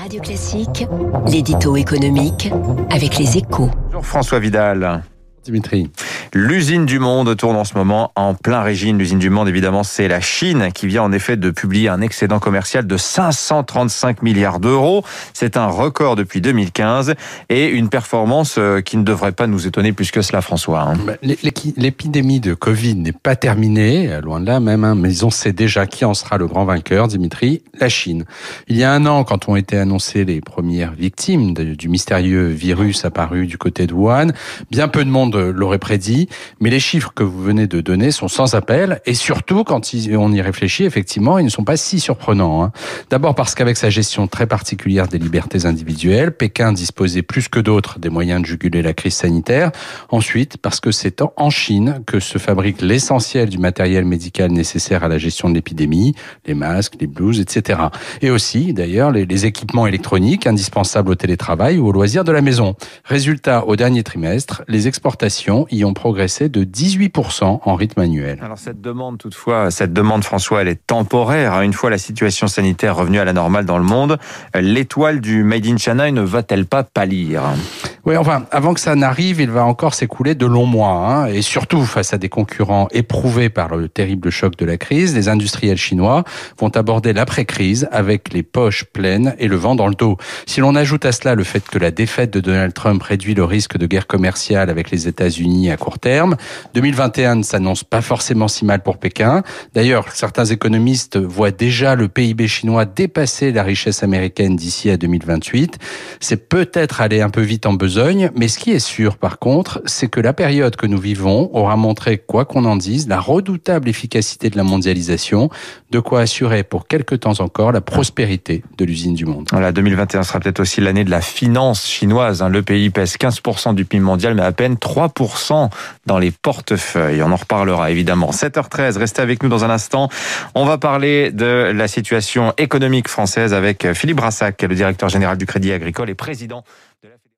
Radio Classique, l'édito économique avec les échos. Bonjour François Vidal. Dimitri. L'usine du monde tourne en ce moment en plein régime. L'usine du monde, évidemment, c'est la Chine qui vient en effet de publier un excédent commercial de 535 milliards d'euros. C'est un record depuis 2015 et une performance euh, qui ne devrait pas nous étonner plus que cela, François. hein. Bah, L'épidémie de Covid n'est pas terminée, loin de là même, hein, mais on sait déjà qui en sera le grand vainqueur, Dimitri, la Chine. Il y a un an, quand ont été annoncées les premières victimes du mystérieux virus apparu du côté de Wuhan, bien peu de monde l'aurait prédit, mais les chiffres que vous venez de donner sont sans appel, et surtout quand on y réfléchit, effectivement, ils ne sont pas si surprenants. hein. D'abord parce qu'avec sa gestion très particulière des libertés individuelles, Pékin disposait plus que d'autres des moyens de juguler la crise sanitaire. Ensuite, parce que c'est en- Chine que se fabrique l'essentiel du matériel médical nécessaire à la gestion de l'épidémie, les masques, les blouses, etc. Et aussi, d'ailleurs, les, les équipements électroniques indispensables au télétravail ou au loisir de la maison. Résultat, au dernier trimestre, les exportations y ont progressé de 18% en rythme annuel. Alors cette demande, toutefois, cette demande, François, elle est temporaire. hein. Une fois la situation sanitaire revenue à la normale dans le monde, l'étoile du Made in China ne va-t-elle pas pâlir? Oui, enfin, avant que ça n'arrive, il va encore s'écouler de longs mois. hein, et surtout, face à des concurrents éprouvés par le terrible choc de la crise, les industriels chinois vont aborder l'après-crise avec les poches pleines et le vent dans le dos. Si l'on ajoute à cela le fait que la défaite de Donald Trump réduit le risque de guerre commerciale avec les États-Unis à court terme, 2021 ne s'annonce pas forcément si mal pour Pékin. D'ailleurs, certains économistes voient déjà le PIB chinois dépasser la richesse américaine d'ici à 2028. C'est peut-être aller un peu vite en besogne, mais ce qui est sûr par contre, c'est que la période que nous vivons aura montré, quoi qu'on en dise, la redoutable efficacité de la mondialisation, de quoi assurer pour quelque temps encore la prospérité de l'usine du monde. Voilà, 2021 sera peut-être aussi l'année de la finance chinoise. hein. Le pays pèse 15% du PIB mondial, mais à peine 3% dans les portefeuilles. On en reparlera évidemment. 7h13, restez avec nous dans un instant. On va parler de la situation économique française avec Philippe Brassac, le directeur général du Crédit Agricole et président